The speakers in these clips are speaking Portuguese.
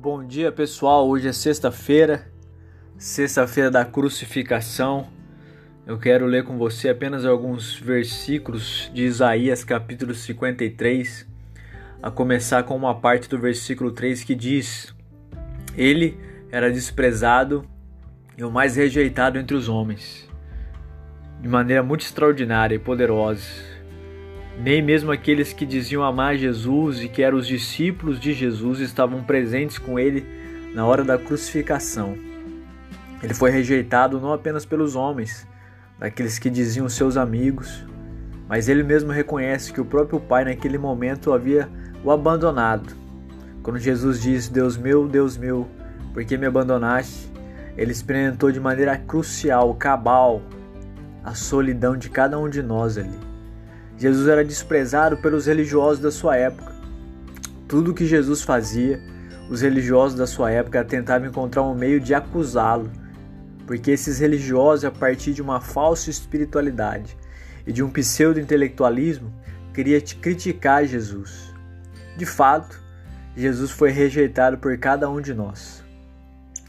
Bom dia pessoal, hoje é sexta-feira, sexta-feira da crucificação. Eu quero ler com você apenas alguns versículos de Isaías capítulo 53, a começar com uma parte do versículo 3 que diz: Ele era desprezado e o mais rejeitado entre os homens, de maneira muito extraordinária e poderosa nem mesmo aqueles que diziam amar Jesus e que eram os discípulos de Jesus estavam presentes com ele na hora da crucificação. Ele foi rejeitado não apenas pelos homens, daqueles que diziam seus amigos, mas ele mesmo reconhece que o próprio Pai naquele momento havia o abandonado. Quando Jesus diz: Deus meu, Deus meu, por que me abandonaste? Ele experimentou de maneira crucial, cabal, a solidão de cada um de nós ali. Jesus era desprezado pelos religiosos da sua época. Tudo que Jesus fazia, os religiosos da sua época tentavam encontrar um meio de acusá-lo, porque esses religiosos, a partir de uma falsa espiritualidade e de um pseudo-intelectualismo, queriam criticar Jesus. De fato, Jesus foi rejeitado por cada um de nós.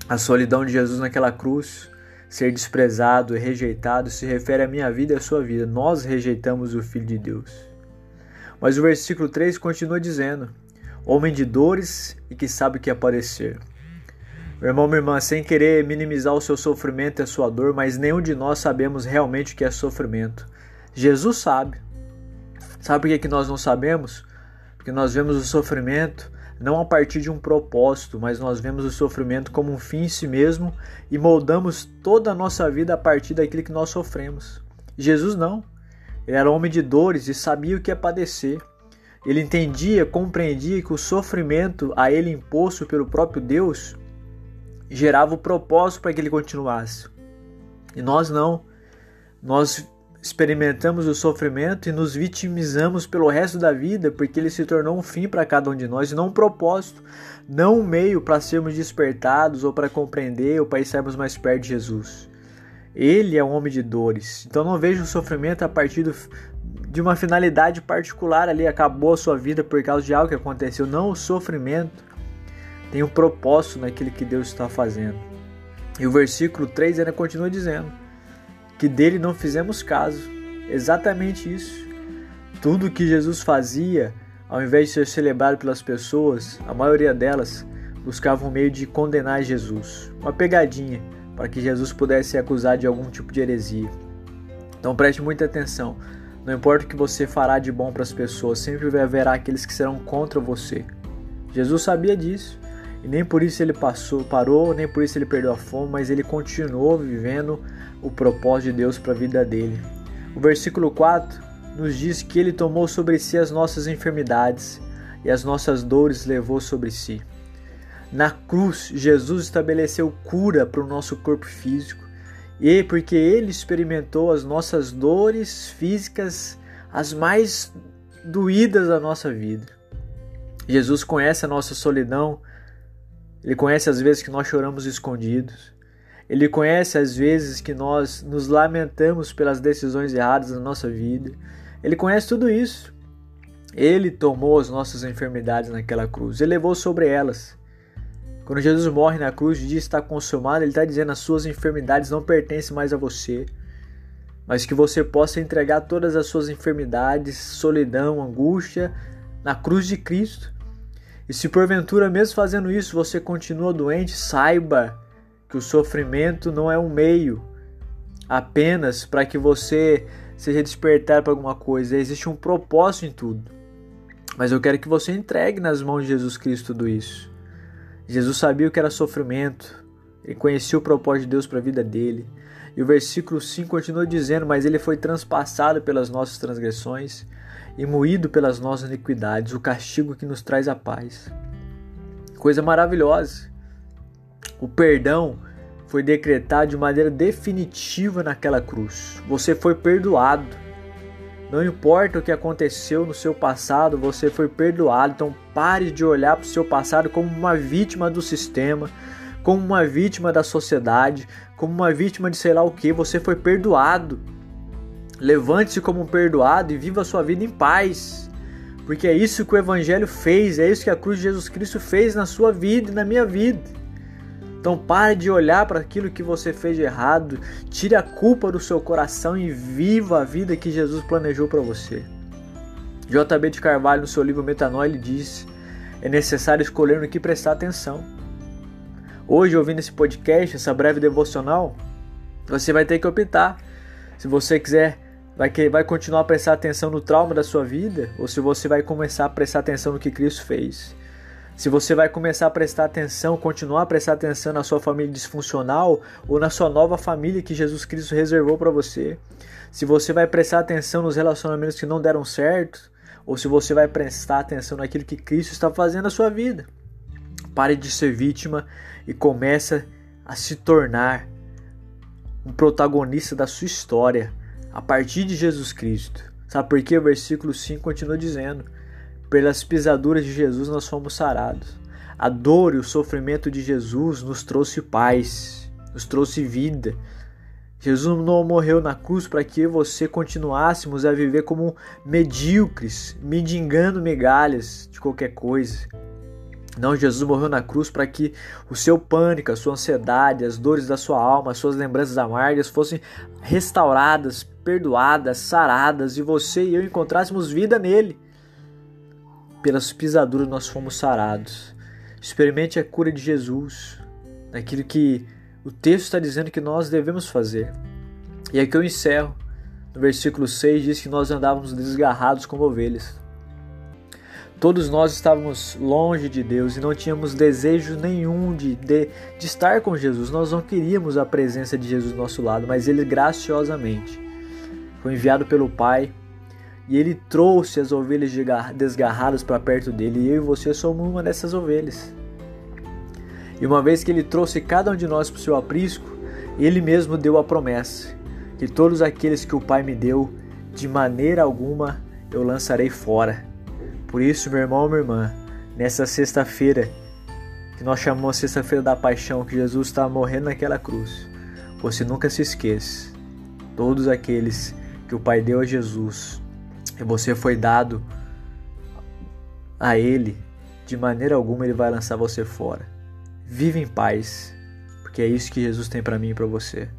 A solidão de Jesus naquela cruz Ser desprezado e rejeitado se refere à minha vida e à sua vida. Nós rejeitamos o Filho de Deus. Mas o versículo 3 continua dizendo: Homem de dores e que sabe o que é. Meu irmão, minha irmã, sem querer minimizar o seu sofrimento e a sua dor, mas nenhum de nós sabemos realmente o que é sofrimento. Jesus sabe. Sabe por que, que nós não sabemos? Porque nós vemos o sofrimento não a partir de um propósito, mas nós vemos o sofrimento como um fim em si mesmo e moldamos toda a nossa vida a partir daquilo que nós sofremos. Jesus não. Ele era homem de dores e sabia o que é padecer. Ele entendia, compreendia que o sofrimento a ele imposto pelo próprio Deus gerava o propósito para que ele continuasse. E nós não. Nós experimentamos o sofrimento e nos vitimizamos pelo resto da vida porque ele se tornou um fim para cada um de nós e não um propósito, não um meio para sermos despertados ou para compreender ou para estarmos mais perto de Jesus. Ele é um homem de dores, então não vejo o sofrimento a partir do, de uma finalidade particular ali, acabou a sua vida por causa de algo que aconteceu. Não, o sofrimento tem um propósito naquilo que Deus está fazendo. E o versículo 3 ainda continua dizendo: que dele não fizemos caso. Exatamente isso. Tudo que Jesus fazia, ao invés de ser celebrado pelas pessoas, a maioria delas buscava um meio de condenar Jesus, uma pegadinha para que Jesus pudesse ser acusado de algum tipo de heresia. Então preste muita atenção. Não importa o que você fará de bom para as pessoas, sempre haverá aqueles que serão contra você. Jesus sabia disso. E nem por isso ele passou, parou, nem por isso ele perdeu a fome, mas ele continuou vivendo o propósito de Deus para a vida dele. O versículo 4 nos diz que ele tomou sobre si as nossas enfermidades e as nossas dores levou sobre si. Na cruz, Jesus estabeleceu cura para o nosso corpo físico, e porque ele experimentou as nossas dores físicas, as mais doídas da nossa vida. Jesus conhece a nossa solidão, ele conhece as vezes que nós choramos escondidos. Ele conhece as vezes que nós nos lamentamos pelas decisões erradas da nossa vida. Ele conhece tudo isso. Ele tomou as nossas enfermidades naquela cruz. Ele levou sobre elas. Quando Jesus morre na cruz, o dia está consumado, ele está dizendo: as suas enfermidades não pertencem mais a você, mas que você possa entregar todas as suas enfermidades, solidão, angústia, na cruz de Cristo. E se porventura, mesmo fazendo isso, você continua doente, saiba que o sofrimento não é um meio apenas para que você seja despertado para alguma coisa. Existe um propósito em tudo. Mas eu quero que você entregue nas mãos de Jesus Cristo tudo isso. Jesus sabia o que era sofrimento, ele conhecia o propósito de Deus para a vida dele. E o versículo 5 continua dizendo: Mas ele foi transpassado pelas nossas transgressões e moído pelas nossas iniquidades, o castigo que nos traz a paz. Coisa maravilhosa. O perdão foi decretado de maneira definitiva naquela cruz. Você foi perdoado. Não importa o que aconteceu no seu passado, você foi perdoado. Então pare de olhar para o seu passado como uma vítima do sistema, como uma vítima da sociedade, como uma vítima de sei lá o que. Você foi perdoado. Levante-se como um perdoado e viva a sua vida em paz, porque é isso que o Evangelho fez, é isso que a cruz de Jesus Cristo fez na sua vida e na minha vida. Então pare de olhar para aquilo que você fez de errado, tire a culpa do seu coração e viva a vida que Jesus planejou para você. JB de Carvalho, no seu livro Metanol, ele diz: é necessário escolher no que prestar atenção. Hoje, ouvindo esse podcast, essa breve devocional, você vai ter que optar. Se você quiser, vai, vai continuar a prestar atenção no trauma da sua vida, ou se você vai começar a prestar atenção no que Cristo fez se você vai começar a prestar atenção, continuar a prestar atenção na sua família disfuncional ou na sua nova família que Jesus Cristo reservou para você. Se você vai prestar atenção nos relacionamentos que não deram certo, ou se você vai prestar atenção naquilo que Cristo está fazendo na sua vida. Pare de ser vítima e começa a se tornar um protagonista da sua história a partir de Jesus Cristo. Sabe por quê? O versículo 5 continua dizendo: pelas pisaduras de Jesus nós fomos sarados. A dor e o sofrimento de Jesus nos trouxe paz, nos trouxe vida. Jesus não morreu na cruz para que você continuássemos a viver como medíocres, mendigando migalhas de qualquer coisa. Não, Jesus morreu na cruz para que o seu pânico, a sua ansiedade, as dores da sua alma, as suas lembranças amargas fossem restauradas, perdoadas, saradas e você e eu encontrássemos vida nele pelas pisaduras nós fomos sarados. Experimente a cura de Jesus, naquilo que o texto está dizendo que nós devemos fazer. E aqui eu encerro. No versículo 6 diz que nós andávamos desgarrados como ovelhas. Todos nós estávamos longe de Deus e não tínhamos desejo nenhum de, de, de estar com Jesus. Nós não queríamos a presença de Jesus do nosso lado, mas Ele graciosamente foi enviado pelo Pai e ele trouxe as ovelhas desgarradas para perto dele, e eu e você somos uma dessas ovelhas. E uma vez que ele trouxe cada um de nós para o seu aprisco, ele mesmo deu a promessa: que todos aqueles que o Pai me deu, de maneira alguma eu lançarei fora. Por isso, meu irmão, minha irmã, nessa sexta-feira, que nós chamamos Sexta-feira da Paixão, que Jesus está morrendo naquela cruz, você nunca se esqueça: todos aqueles que o Pai deu a Jesus, e você foi dado a Ele, de maneira alguma Ele vai lançar você fora. Vive em paz, porque é isso que Jesus tem para mim e para você.